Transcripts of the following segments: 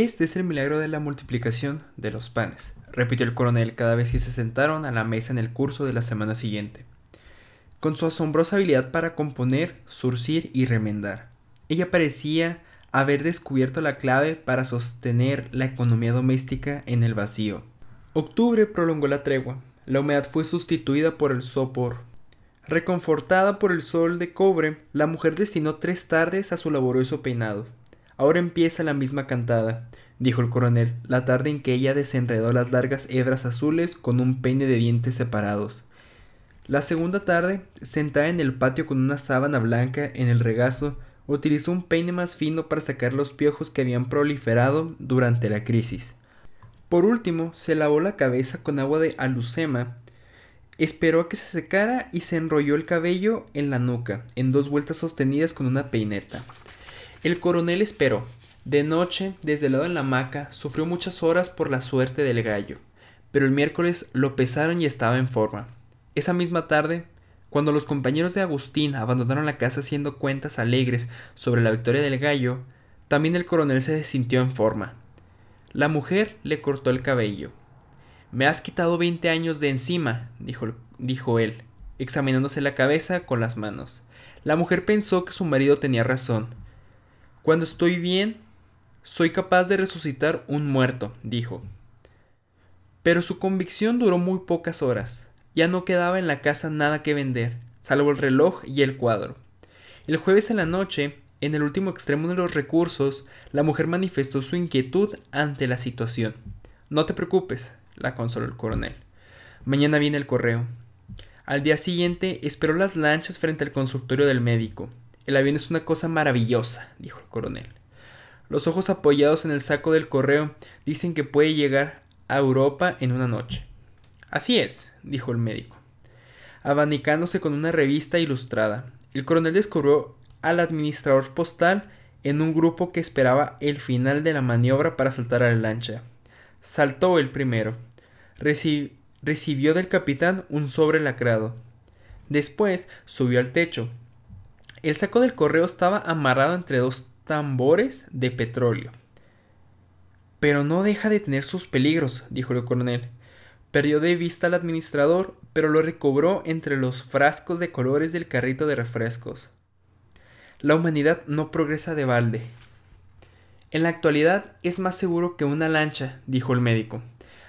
Este es el milagro de la multiplicación de los panes, repitió el coronel cada vez que se sentaron a la mesa en el curso de la semana siguiente. Con su asombrosa habilidad para componer, surcir y remendar, ella parecía haber descubierto la clave para sostener la economía doméstica en el vacío. Octubre prolongó la tregua. La humedad fue sustituida por el sopor. Reconfortada por el sol de cobre, la mujer destinó tres tardes a su laborioso peinado. Ahora empieza la misma cantada, dijo el coronel, la tarde en que ella desenredó las largas hebras azules con un peine de dientes separados. La segunda tarde, sentada en el patio con una sábana blanca en el regazo, utilizó un peine más fino para sacar los piojos que habían proliferado durante la crisis. Por último, se lavó la cabeza con agua de alucema, esperó a que se secara y se enrolló el cabello en la nuca, en dos vueltas sostenidas con una peineta. El coronel esperó. De noche, desde el lado en la hamaca, sufrió muchas horas por la suerte del gallo, pero el miércoles lo pesaron y estaba en forma. Esa misma tarde, cuando los compañeros de Agustín abandonaron la casa haciendo cuentas alegres sobre la victoria del gallo, también el coronel se sintió en forma. La mujer le cortó el cabello. Me has quitado veinte años de encima, dijo, dijo él, examinándose la cabeza con las manos. La mujer pensó que su marido tenía razón. Cuando estoy bien, soy capaz de resucitar un muerto, dijo. Pero su convicción duró muy pocas horas. Ya no quedaba en la casa nada que vender, salvo el reloj y el cuadro. El jueves en la noche, en el último extremo de los recursos, la mujer manifestó su inquietud ante la situación. No te preocupes, la consoló el coronel. Mañana viene el correo. Al día siguiente esperó las lanchas frente al consultorio del médico. El avión es una cosa maravillosa, dijo el coronel. Los ojos apoyados en el saco del correo dicen que puede llegar a Europa en una noche. Así es, dijo el médico. Abanicándose con una revista ilustrada, el coronel descubrió al administrador postal en un grupo que esperaba el final de la maniobra para saltar a la lancha. Saltó el primero. recibió del capitán un sobre lacrado. Después subió al techo. El saco del correo estaba amarrado entre dos tambores de petróleo. Pero no deja de tener sus peligros, dijo el coronel. Perdió de vista al administrador, pero lo recobró entre los frascos de colores del carrito de refrescos. La humanidad no progresa de balde. En la actualidad es más seguro que una lancha, dijo el médico.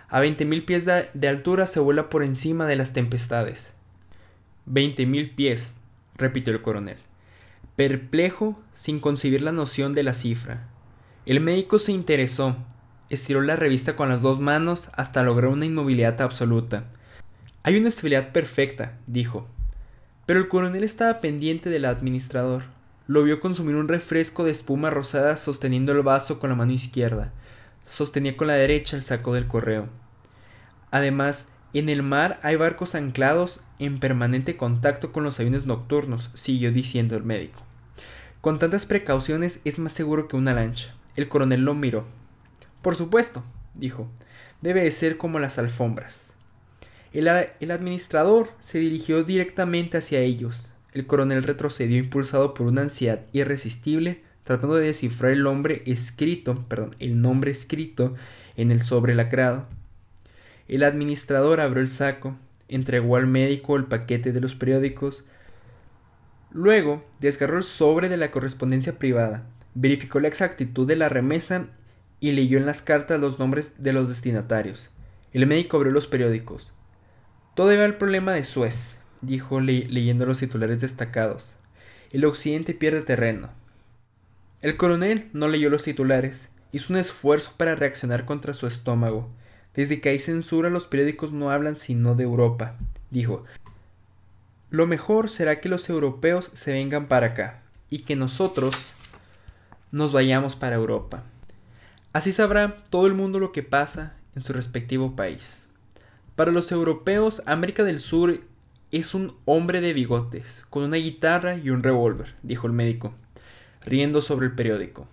A veinte mil pies de, altura se vuela por encima de las tempestades. Veinte mil pies, repitió el coronel, perplejo sin concebir la noción de la cifra. El médico se interesó, estiró la revista con las dos manos hasta lograr una inmovilidad absoluta. Hay una estabilidad perfecta, dijo. Pero el coronel estaba pendiente del administrador. Lo vio consumir un refresco de espuma rosada sosteniendo el vaso con la mano izquierda. Sostenía con la derecha el saco del correo. Además, en el mar hay barcos anclados en permanente contacto con los aviones nocturnos, siguió diciendo el médico. Con tantas precauciones es más seguro que una lancha. El coronel lo miró. Por supuesto, dijo, debe de ser como las alfombras. El, administrador se dirigió directamente hacia ellos. El coronel retrocedió impulsado por una ansiedad irresistible, tratando de descifrar el nombre escrito, perdón, el nombre escrito en el sobre lacrado. El administrador abrió el saco, entregó al médico el paquete de los periódicos, luego desgarró el sobre de la correspondencia privada, verificó la exactitud de la remesa y leyó en las cartas los nombres de los destinatarios. El médico abrió los periódicos. Todo iba al problema de Suez, dijo leyendo los titulares destacados. El occidente pierde terreno. El coronel no leyó los titulares, hizo un esfuerzo para reaccionar contra su estómago. Desde que hay censura los periódicos no hablan sino de Europa, dijo. Lo mejor será que los europeos se vengan para acá y que nosotros nos vayamos para Europa. Así sabrá todo el mundo lo que pasa en su respectivo país. Para los europeos, América del Sur es un hombre de bigotes, con una guitarra y un revólver, dijo el médico, riendo sobre el periódico.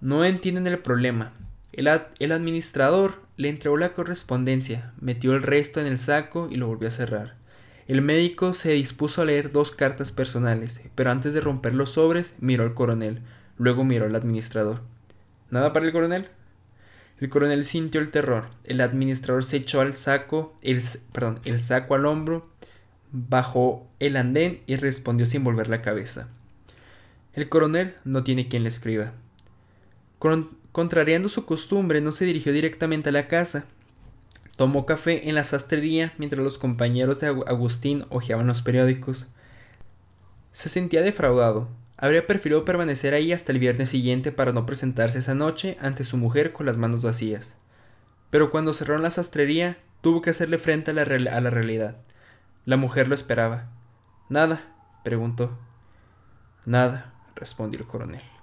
No entienden el problema. El, el, administrador le entregó la correspondencia, metió el resto en el saco y lo volvió a cerrar. El médico se dispuso a leer dos cartas personales, pero antes de romper los sobres miró al coronel, luego miró al administrador. ¿Nada para el coronel? El coronel sintió el terror. El administrador se echó al saco, el, perdón, el saco al hombro, bajó el andén y respondió sin volver la cabeza. El coronel no tiene quien le escriba. Contrariando su costumbre, no se dirigió directamente a la casa. Tomó café en la sastrería mientras los compañeros de Agustín hojeaban los periódicos. Se sentía defraudado. Habría preferido permanecer ahí hasta el viernes siguiente para no presentarse esa noche ante su mujer con las manos vacías. Pero cuando cerraron la sastrería, tuvo que hacerle frente a la, a la realidad. La mujer lo esperaba. ¿Nada? preguntó. Nada, respondió el coronel.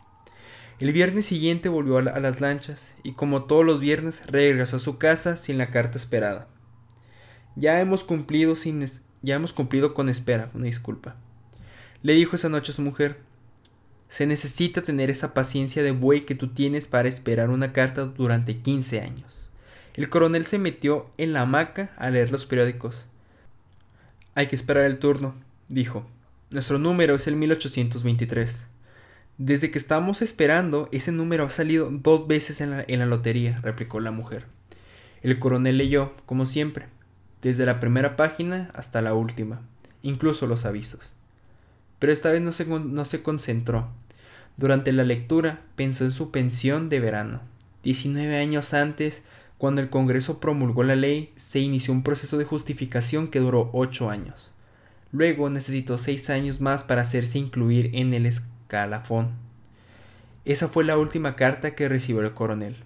El viernes siguiente volvió a, las lanchas y como todos los viernes regresó a su casa sin la carta esperada. Ya hemos cumplido sin ya hemos cumplido con espera, una disculpa. Le dijo esa noche a su mujer, se necesita tener esa paciencia de buey que tú tienes para esperar una carta durante 15 años. El coronel se metió en la hamaca a leer los periódicos. Hay que esperar el turno, dijo. Nuestro número es el 1823. Desde que estamos esperando, ese número ha salido dos veces en la, en la lotería, replicó la mujer. El coronel leyó, como siempre, desde la primera página hasta la última, incluso los avisos. Pero esta vez no se, no se concentró. Durante la lectura pensó en su pensión de verano. 19 años antes, cuando el Congreso promulgó la ley, se inició un proceso de justificación que duró 8 años. Luego necesitó 6 años más para hacerse incluir en el escalafón. Esa fue la última carta que recibió el coronel.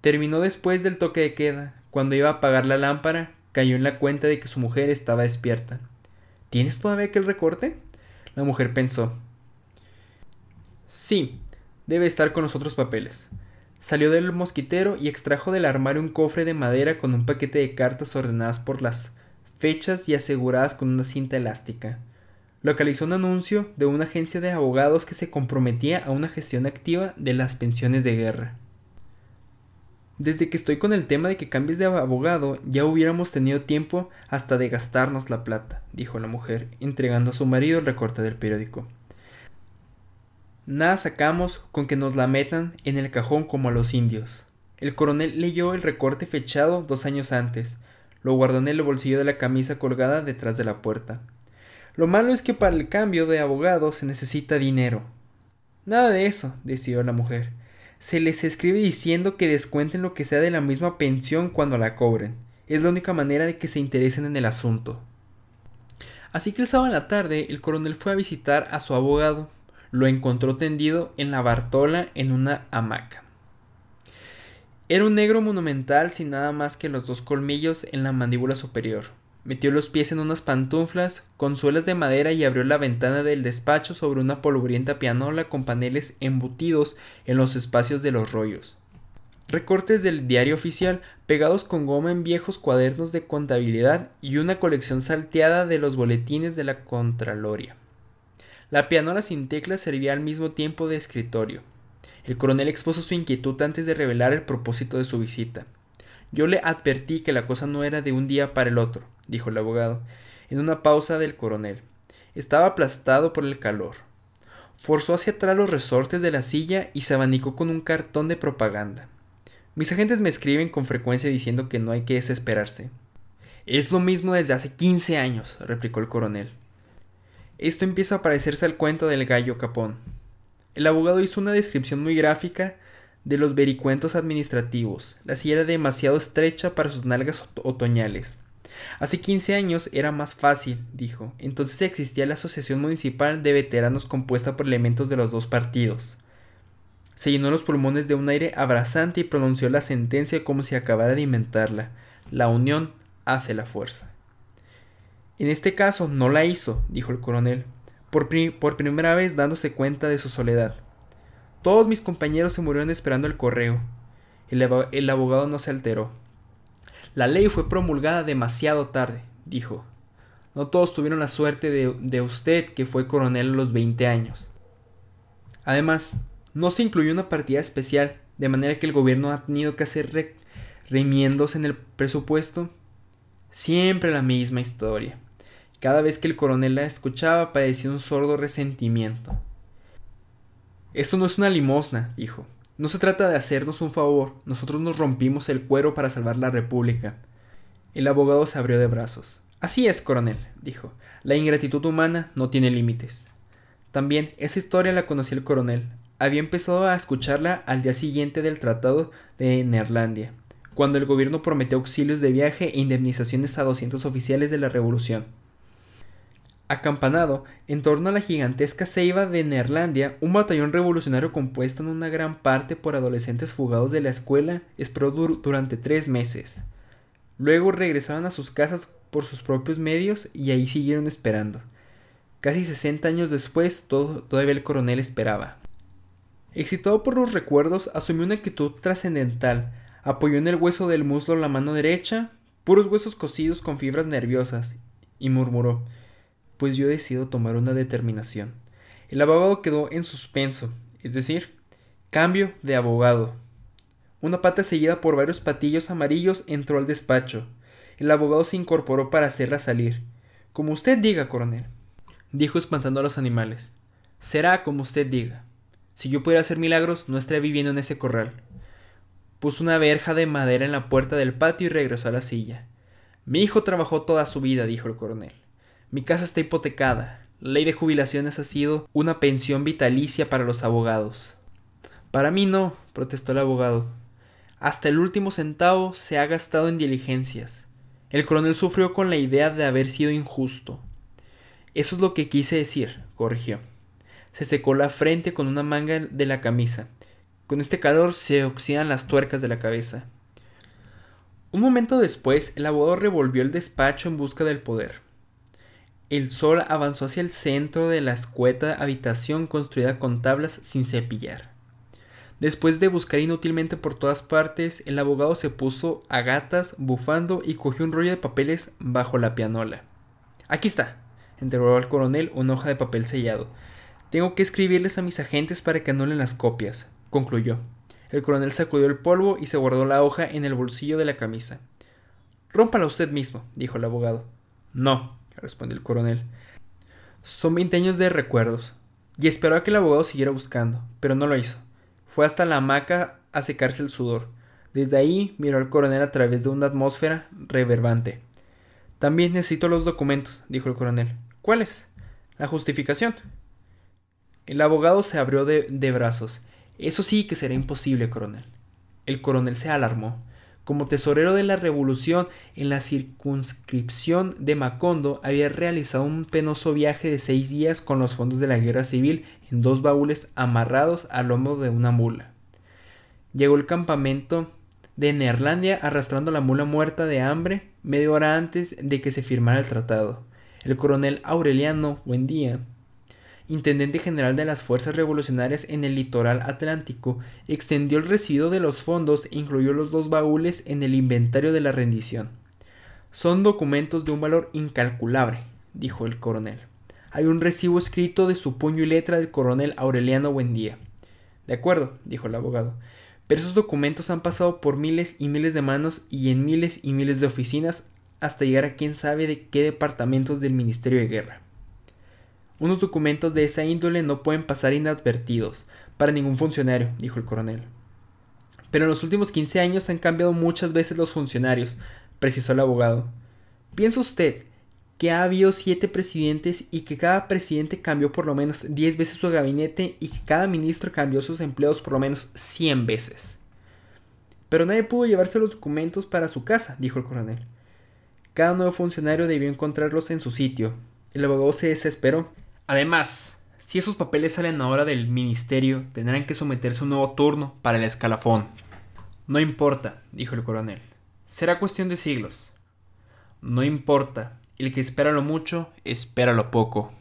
Terminó después del toque de queda. Cuando iba a apagar la lámpara, cayó en la cuenta de que su mujer estaba despierta. ¿Tienes todavía aquel recorte? La mujer pensó. Sí, debe estar con los otros papeles. Salió del mosquitero y extrajo del armario un cofre de madera con un paquete de cartas ordenadas por las fechas y aseguradas con una cinta elástica. Localizó un anuncio de una agencia de abogados que se comprometía a una gestión activa de las pensiones de guerra. Desde que estoy con el tema de que cambies de abogado, ya hubiéramos tenido tiempo hasta de gastarnos la plata, dijo la mujer, entregando a su marido el recorte del periódico. Nada sacamos con que nos la metan en el cajón como a los indios. El coronel leyó el recorte fechado dos años antes. Lo guardó en el bolsillo de la camisa colgada detrás de la puerta. Lo malo es que para el cambio de abogado se necesita dinero. Nada de eso, decidió la mujer. Se les escribe diciendo que descuenten lo que sea de la misma pensión cuando la cobren. Es la única manera de que se interesen en el asunto. Así que el sábado en la tarde el coronel fue a visitar a su abogado lo encontró tendido en la Bartola en una hamaca. Era un negro monumental sin nada más que los dos colmillos en la mandíbula superior. Metió los pies en unas pantuflas con suelas de madera y abrió la ventana del despacho sobre una polvorienta pianola con paneles embutidos en los espacios de los rollos. Recortes del diario oficial pegados con goma en viejos cuadernos de contabilidad y una colección salteada de los boletines de la Contraloria. La pianola sin teclas servía al mismo tiempo de escritorio. El coronel expuso su inquietud antes de revelar el propósito de su visita. Yo le advertí que la cosa no era de un día para el otro, dijo el abogado, en una pausa del coronel. Estaba aplastado por el calor. Forzó hacia atrás los resortes de la silla y se abanicó con un cartón de propaganda. Mis agentes me escriben con frecuencia diciendo que no hay que desesperarse. Es lo mismo desde hace quince años, replicó el coronel. Esto empieza a parecerse al cuento del gallo capón. El abogado hizo una descripción muy gráfica de los vericuentos administrativos. La silla era demasiado estrecha para sus nalgas otoñales. Hace 15 años era más fácil, dijo. Entonces existía la Asociación Municipal de Veteranos compuesta por elementos de los dos partidos. Se llenó los pulmones de un aire abrasante y pronunció la sentencia como si acabara de inventarla. La unión hace la fuerza. En este caso no la hizo, dijo el coronel, por, primera vez dándose cuenta de su soledad. Todos mis compañeros se murieron esperando el correo. El, abogado no se alteró. La ley fue promulgada demasiado tarde, dijo. No todos tuvieron la suerte de, usted, que fue coronel a los 20 años. Además, no se incluyó una partida especial, de manera que el gobierno ha tenido que hacer remiendos en el presupuesto Siempre la misma historia. Cada vez que el coronel la escuchaba padecía un sordo resentimiento. Esto no es una limosna, dijo. No se trata de hacernos un favor, nosotros nos rompimos el cuero para salvar la República. El abogado se abrió de brazos. Así es, coronel, dijo. La ingratitud humana no tiene límites. También esa historia la conocía el coronel. Había empezado a escucharla al día siguiente del Tratado de Neerlandia, cuando el gobierno prometió auxilios de viaje e indemnizaciones a 200 oficiales de la Revolución. Acampanado en torno a la gigantesca ceiba de Neerlandia, un batallón revolucionario compuesto en una gran parte por adolescentes fugados de la escuela esperó durante tres meses. Luego regresaron a sus casas por sus propios medios y ahí siguieron esperando. Casi 60 años después, todavía el coronel esperaba. Excitado por los recuerdos, asumió una actitud trascendental. Apoyó en el hueso del muslo la mano derecha, puros huesos cosidos con fibras nerviosas, y murmuró pues yo decido tomar una determinación. El abogado quedó en suspenso, es decir, cambio de abogado. Una pata seguida por varios patillos amarillos entró al despacho. El abogado se incorporó para hacerla salir. Como usted diga, coronel, dijo espantando a los animales. Será como usted diga. Si yo pudiera hacer milagros, no estaría viviendo en ese corral. Puso una verja de madera en la puerta del patio y regresó a la silla. Mi hijo trabajó toda su vida, dijo el coronel. Mi casa está hipotecada. La ley de jubilaciones ha sido una pensión vitalicia para los abogados. Para mí no, protestó el abogado. Hasta el último centavo se ha gastado en diligencias. El coronel sufrió con la idea de haber sido injusto. Eso es lo que quise decir, corrigió. Se secó la frente con una manga de la camisa. Con este calor se oxidan las tuercas de la cabeza. Un momento después, el abogado revolvió el despacho en busca del poder. El sol avanzó hacia el centro de la escueta habitación construida con tablas sin cepillar. Después de buscar inútilmente por todas partes, el abogado se puso a gatas, bufando y cogió un rollo de papeles bajo la pianola. Aquí está, entregó al coronel una hoja de papel sellado. Tengo que escribirles a mis agentes para que anulen las copias, concluyó. El coronel sacudió el polvo y se guardó la hoja en el bolsillo de la camisa. Rómpala usted mismo, dijo el abogado. No, respondió el coronel. Son veinte años de recuerdos. Y esperó a que el abogado siguiera buscando, pero no lo hizo. Fue hasta la hamaca a secarse el sudor. Desde ahí miró al coronel a través de una atmósfera reverbante. También necesito los documentos, dijo el coronel. ¿Cuáles? La justificación. El abogado se abrió de, de brazos. Eso sí que será imposible, coronel. El coronel se alarmó. Como tesorero de la revolución en la circunscripción de Macondo, había realizado un penoso viaje de seis días con los fondos de la guerra civil en dos baúles amarrados al lomo de una mula. Llegó al campamento de Neerlandia arrastrando la mula muerta de hambre media hora antes de que se firmara el tratado. El coronel Aureliano Buendía intendente general de las fuerzas revolucionarias en el litoral atlántico, extendió el residuo de los fondos e incluyó los dos baúles en el inventario de la rendición. Son documentos de un valor incalculable, dijo el coronel. Hay un recibo escrito de su puño y letra del coronel Aureliano Buendía. De acuerdo, dijo el abogado. Pero esos documentos han pasado por miles y miles de manos y en miles y miles de oficinas hasta llegar a quién sabe de qué departamentos del Ministerio de Guerra. Unos documentos de esa índole no pueden pasar inadvertidos para ningún funcionario, dijo el coronel. Pero en los últimos 15 años han cambiado muchas veces los funcionarios, precisó el abogado. ¿Piensa usted que ha habido siete presidentes y que cada presidente cambió por lo menos 10 veces su gabinete y que cada ministro cambió sus empleos por lo menos 100 veces? Pero nadie pudo llevarse los documentos para su casa, dijo el coronel. Cada nuevo funcionario debió encontrarlos en su sitio. El abogado se desesperó Además, si esos papeles salen ahora del ministerio, tendrán que someterse a un nuevo turno para el escalafón. No importa, dijo el coronel. Será cuestión de siglos. No importa. El que espera lo mucho, espera lo poco.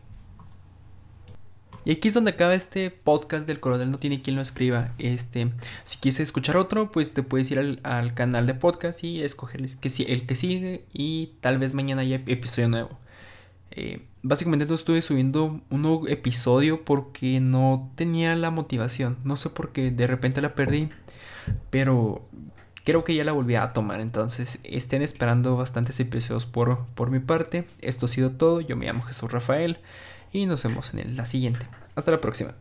Y aquí es donde acaba este podcast del coronel no tiene quien lo escriba. Este, si quieres escuchar otro, pues te puedes ir al, canal de podcast y escoger el que, el que sigue y tal vez mañana haya episodio nuevo. Eh, básicamente no estuve subiendo un nuevo episodio porque no tenía la motivación. No sé por qué de repente la perdí. Pero creo que ya la volví a tomar. Entonces estén esperando bastantes episodios por, por mi parte. Esto ha sido todo. Yo me llamo Jesús Rafael. Y nos vemos en la siguiente. Hasta la próxima.